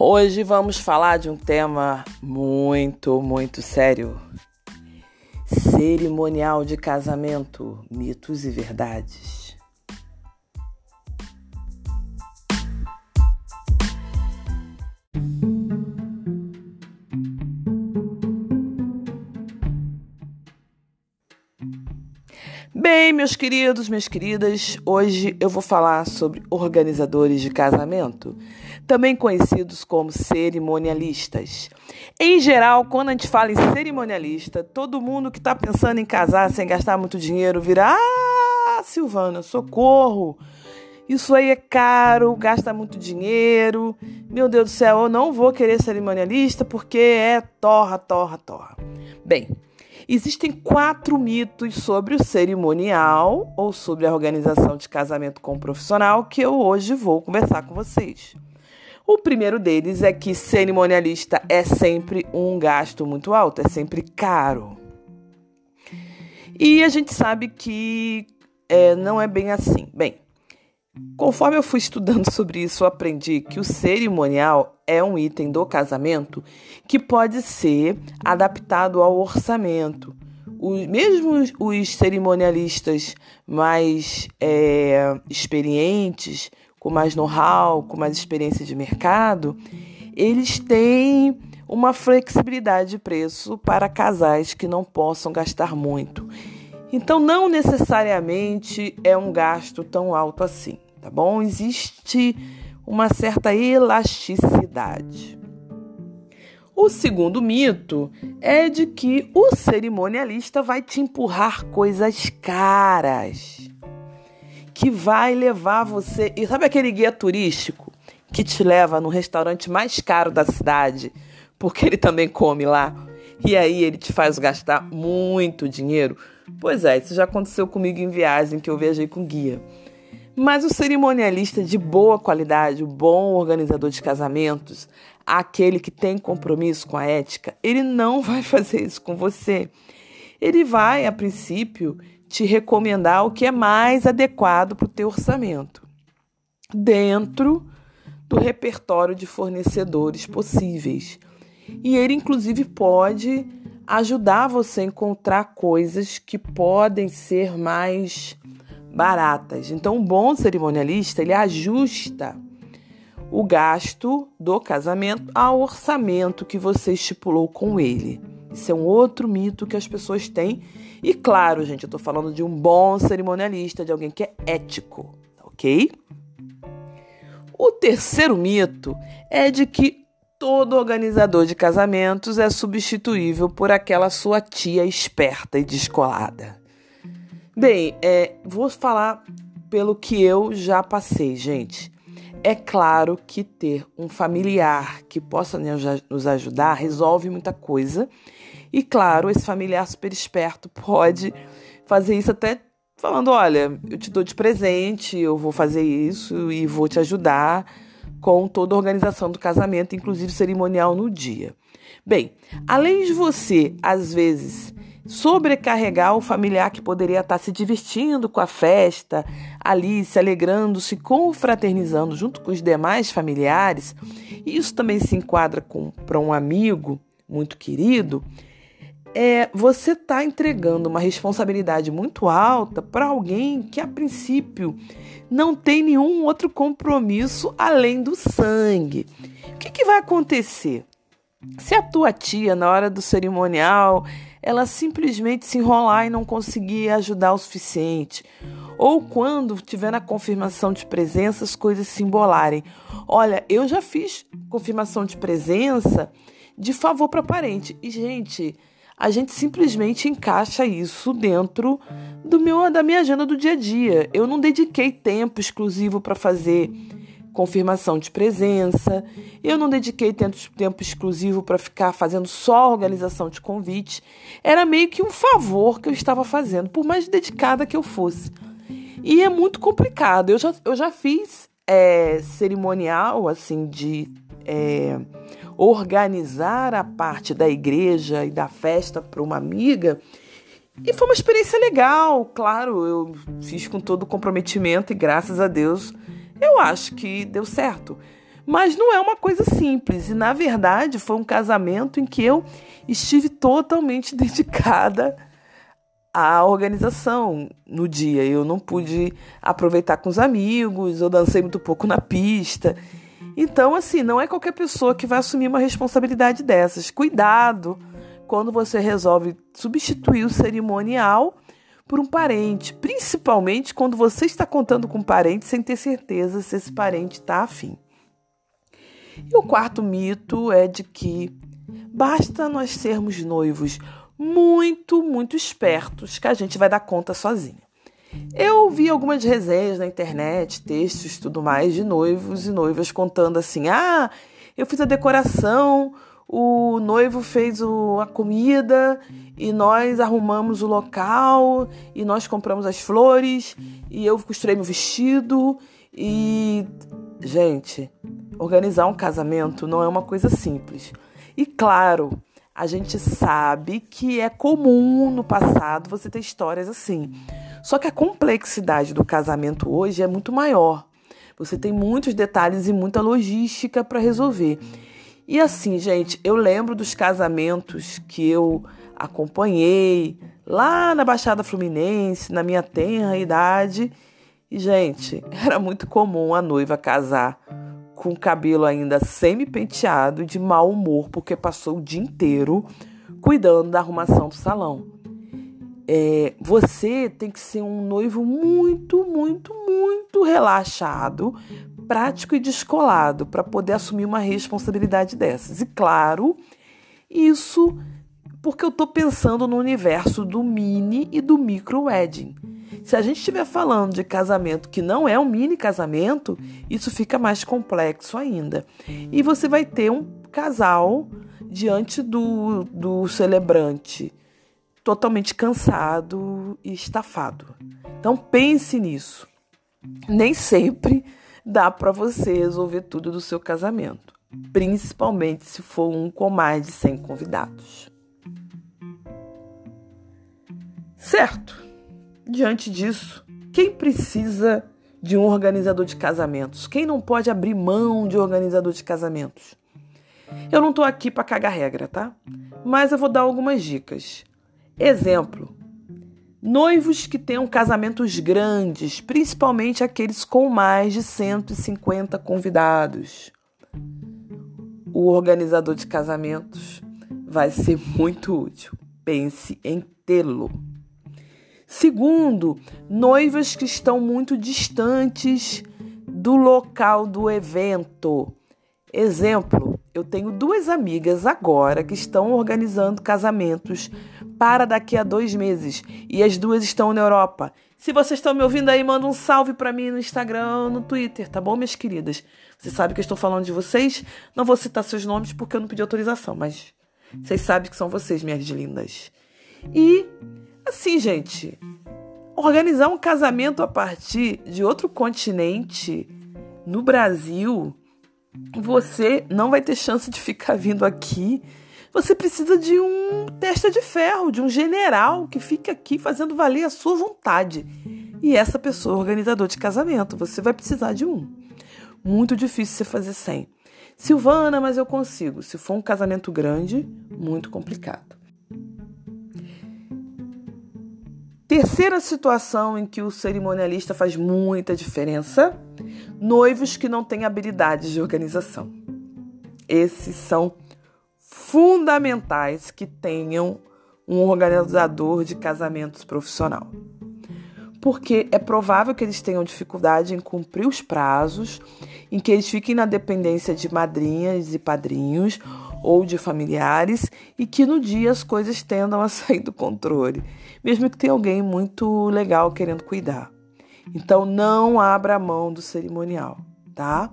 Hoje vamos falar de um tema muito, muito sério: cerimonial de casamento, mitos e verdades. Bem, meus queridos, minhas queridas, hoje eu vou falar sobre organizadores de casamento, também conhecidos como cerimonialistas. Em geral, quando a gente fala em cerimonialista, todo mundo que está pensando em casar sem gastar muito dinheiro vira: Ah, Silvana, socorro! Isso aí é caro, gasta muito dinheiro. Meu Deus do céu, eu não vou querer cerimonialista porque é torra, torra, torra. Bem, Existem quatro mitos sobre o cerimonial ou sobre a organização de casamento com profissional que eu hoje vou conversar com vocês. O primeiro deles é que cerimonialista é sempre um gasto muito alto, é sempre caro. E a gente sabe que é, não é bem assim. Bem, Conforme eu fui estudando sobre isso, eu aprendi que o cerimonial é um item do casamento que pode ser adaptado ao orçamento. Os, mesmo os cerimonialistas mais é, experientes, com mais know-how, com mais experiência de mercado, eles têm uma flexibilidade de preço para casais que não possam gastar muito. Então, não necessariamente é um gasto tão alto assim tá bom? Existe uma certa elasticidade. O segundo mito é de que o cerimonialista vai te empurrar coisas caras, que vai levar você. E sabe aquele guia turístico que te leva no restaurante mais caro da cidade, porque ele também come lá, e aí ele te faz gastar muito dinheiro? Pois é, isso já aconteceu comigo em viagem que eu viajei com guia. Mas o cerimonialista de boa qualidade, o bom organizador de casamentos, aquele que tem compromisso com a ética, ele não vai fazer isso com você. Ele vai, a princípio, te recomendar o que é mais adequado para o teu orçamento, dentro do repertório de fornecedores possíveis. E ele, inclusive, pode ajudar você a encontrar coisas que podem ser mais baratas. Então, um bom cerimonialista, ele ajusta o gasto do casamento ao orçamento que você estipulou com ele. Isso é um outro mito que as pessoas têm. E claro, gente, eu estou falando de um bom cerimonialista, de alguém que é ético, ok? O terceiro mito é de que todo organizador de casamentos é substituível por aquela sua tia esperta e descolada. Bem, é, vou falar pelo que eu já passei, gente. É claro que ter um familiar que possa nos ajudar resolve muita coisa. E claro, esse familiar super esperto pode fazer isso até falando: olha, eu te dou de presente, eu vou fazer isso e vou te ajudar com toda a organização do casamento, inclusive cerimonial no dia. Bem, além de você, às vezes, sobrecarregar o familiar que poderia estar se divertindo com a festa, ali se alegrando, se confraternizando junto com os demais familiares. Isso também se enquadra para um amigo muito querido. É, você está entregando uma responsabilidade muito alta para alguém que, a princípio, não tem nenhum outro compromisso além do sangue. O que, que vai acontecer? Se a tua tia, na hora do cerimonial, ela simplesmente se enrolar e não conseguir ajudar o suficiente. Ou quando tiver na confirmação de presença, as coisas se embolarem. Olha, eu já fiz confirmação de presença de favor para parente. E, gente, a gente simplesmente encaixa isso dentro do meu da minha agenda do dia a dia. Eu não dediquei tempo exclusivo para fazer confirmação de presença. Eu não dediquei tempo, tempo exclusivo para ficar fazendo só organização de convite. Era meio que um favor que eu estava fazendo, por mais dedicada que eu fosse. E é muito complicado. Eu já, eu já fiz é, cerimonial, assim, de é, organizar a parte da igreja e da festa para uma amiga. E foi uma experiência legal, claro, eu fiz com todo o comprometimento e graças a Deus eu acho que deu certo. Mas não é uma coisa simples, e na verdade foi um casamento em que eu estive totalmente dedicada à organização no dia. Eu não pude aproveitar com os amigos, eu dancei muito pouco na pista. Então, assim, não é qualquer pessoa que vai assumir uma responsabilidade dessas. Cuidado quando você resolve substituir o cerimonial por um parente, principalmente quando você está contando com um parente sem ter certeza se esse parente está afim. E o quarto mito é de que basta nós sermos noivos muito, muito espertos que a gente vai dar conta sozinha. Eu vi algumas resenhas na internet, textos tudo mais de noivos e noivas contando assim: ah, eu fiz a decoração, o noivo fez o, a comida e nós arrumamos o local e nós compramos as flores e eu costurei meu vestido e gente, organizar um casamento não é uma coisa simples. E claro, a gente sabe que é comum no passado você ter histórias assim. Só que a complexidade do casamento hoje é muito maior. Você tem muitos detalhes e muita logística para resolver. E assim, gente, eu lembro dos casamentos que eu acompanhei lá na Baixada Fluminense, na minha tenra idade. E, gente, era muito comum a noiva casar com o cabelo ainda semi-penteado e de mau humor, porque passou o dia inteiro cuidando da arrumação do salão. É, você tem que ser um noivo muito, muito, muito relaxado prático e descolado para poder assumir uma responsabilidade dessas. E claro, isso porque eu estou pensando no universo do mini e do micro wedding. Se a gente estiver falando de casamento que não é um mini casamento, isso fica mais complexo ainda. E você vai ter um casal diante do, do celebrante totalmente cansado e estafado. Então pense nisso. Nem sempre dá para você resolver tudo do seu casamento, principalmente se for um com mais de 100 convidados. Certo? Diante disso, quem precisa de um organizador de casamentos? Quem não pode abrir mão de organizador de casamentos? Eu não estou aqui para cagar regra, tá? Mas eu vou dar algumas dicas. Exemplo: Noivos que tenham casamentos grandes, principalmente aqueles com mais de 150 convidados. O organizador de casamentos vai ser muito útil. Pense em tê-lo. Segundo, noivas que estão muito distantes do local do evento. Exemplo, eu tenho duas amigas agora que estão organizando casamentos para daqui a dois meses e as duas estão na Europa. Se vocês estão me ouvindo aí, manda um salve para mim no Instagram, no Twitter, tá bom, minhas queridas? Você sabe que eu estou falando de vocês. Não vou citar seus nomes porque eu não pedi autorização, mas vocês sabem que são vocês, minhas lindas. E assim, gente, organizar um casamento a partir de outro continente no Brasil, você não vai ter chance de ficar vindo aqui você precisa de um testa de ferro, de um general que fica aqui fazendo valer a sua vontade. E essa pessoa organizador de casamento. Você vai precisar de um. Muito difícil você fazer sem. Silvana, mas eu consigo. Se for um casamento grande, muito complicado. Terceira situação em que o cerimonialista faz muita diferença: noivos que não têm habilidades de organização. Esses são fundamentais que tenham um organizador de casamentos profissional. Porque é provável que eles tenham dificuldade em cumprir os prazos, em que eles fiquem na dependência de madrinhas e padrinhos, ou de familiares e que no dia as coisas tendam a sair do controle, mesmo que tenha alguém muito legal querendo cuidar. Então não abra mão do cerimonial, tá?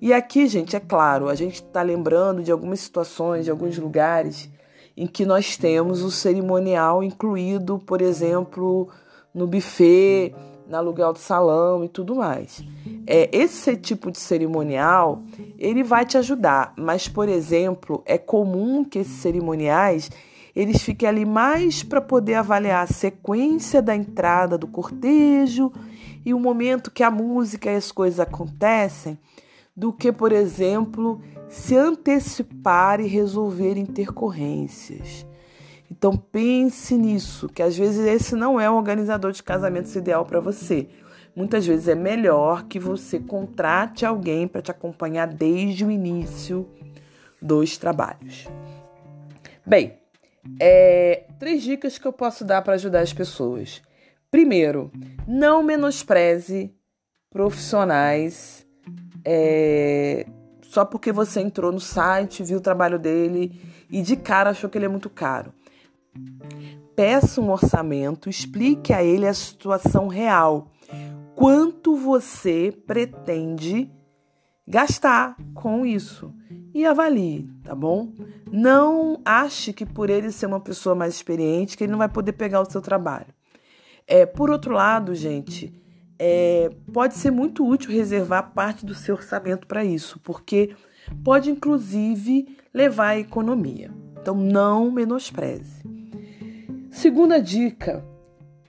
E aqui, gente, é claro, a gente está lembrando de algumas situações, de alguns lugares em que nós temos o cerimonial incluído, por exemplo, no buffet, no aluguel do salão e tudo mais. É, esse tipo de cerimonial, ele vai te ajudar, mas, por exemplo, é comum que esses cerimoniais eles fiquem ali mais para poder avaliar a sequência da entrada do cortejo e o momento que a música e as coisas acontecem, do que, por exemplo, se antecipar e resolver intercorrências. Então pense nisso, que às vezes esse não é um organizador de casamentos ideal para você. Muitas vezes é melhor que você contrate alguém para te acompanhar desde o início dos trabalhos. Bem, é, três dicas que eu posso dar para ajudar as pessoas. Primeiro, não menospreze profissionais é, só porque você entrou no site, viu o trabalho dele e de cara achou que ele é muito caro. Peça um orçamento, explique a ele a situação real. Quanto você pretende gastar com isso? E avalie, tá bom? Não ache que por ele ser uma pessoa mais experiente, que ele não vai poder pegar o seu trabalho. É, por outro lado, gente, é, pode ser muito útil reservar parte do seu orçamento para isso, porque pode inclusive levar à economia. Então, não menospreze. Segunda dica: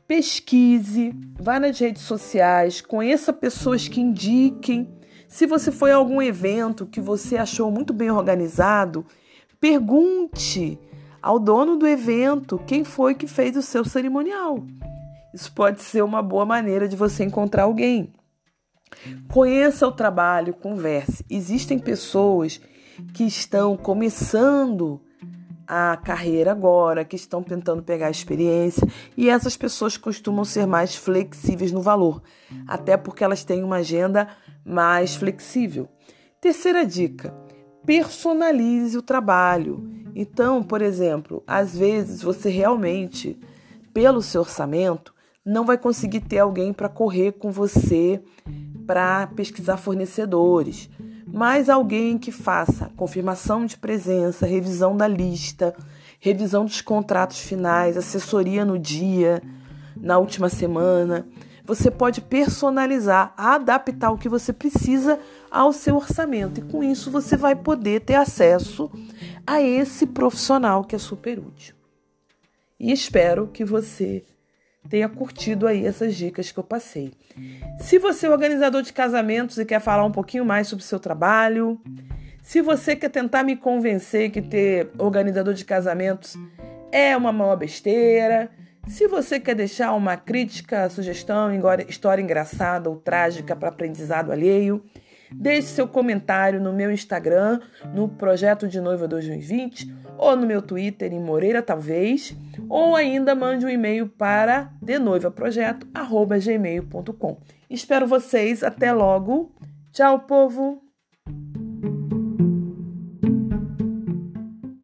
pesquise, vá nas redes sociais, conheça pessoas que indiquem. Se você foi a algum evento que você achou muito bem organizado, pergunte ao dono do evento quem foi que fez o seu cerimonial. Isso pode ser uma boa maneira de você encontrar alguém. Conheça o trabalho, converse. Existem pessoas que estão começando a carreira agora, que estão tentando pegar a experiência, e essas pessoas costumam ser mais flexíveis no valor, até porque elas têm uma agenda mais flexível. Terceira dica: personalize o trabalho. Então, por exemplo, às vezes você realmente, pelo seu orçamento, não vai conseguir ter alguém para correr com você para pesquisar fornecedores mais alguém que faça confirmação de presença, revisão da lista, revisão dos contratos finais, assessoria no dia, na última semana. Você pode personalizar, adaptar o que você precisa ao seu orçamento e com isso você vai poder ter acesso a esse profissional que é super útil. E espero que você tenha curtido aí essas dicas que eu passei. Se você é organizador de casamentos e quer falar um pouquinho mais sobre o seu trabalho, se você quer tentar me convencer que ter organizador de casamentos é uma maior besteira, se você quer deixar uma crítica, sugestão, história engraçada ou trágica para aprendizado alheio, Deixe seu comentário no meu Instagram, no Projeto de Noiva 2020, ou no meu Twitter, em Moreira Talvez, ou ainda mande um e-mail para denoivaprojeto.gmail.com. Espero vocês, até logo. Tchau, povo!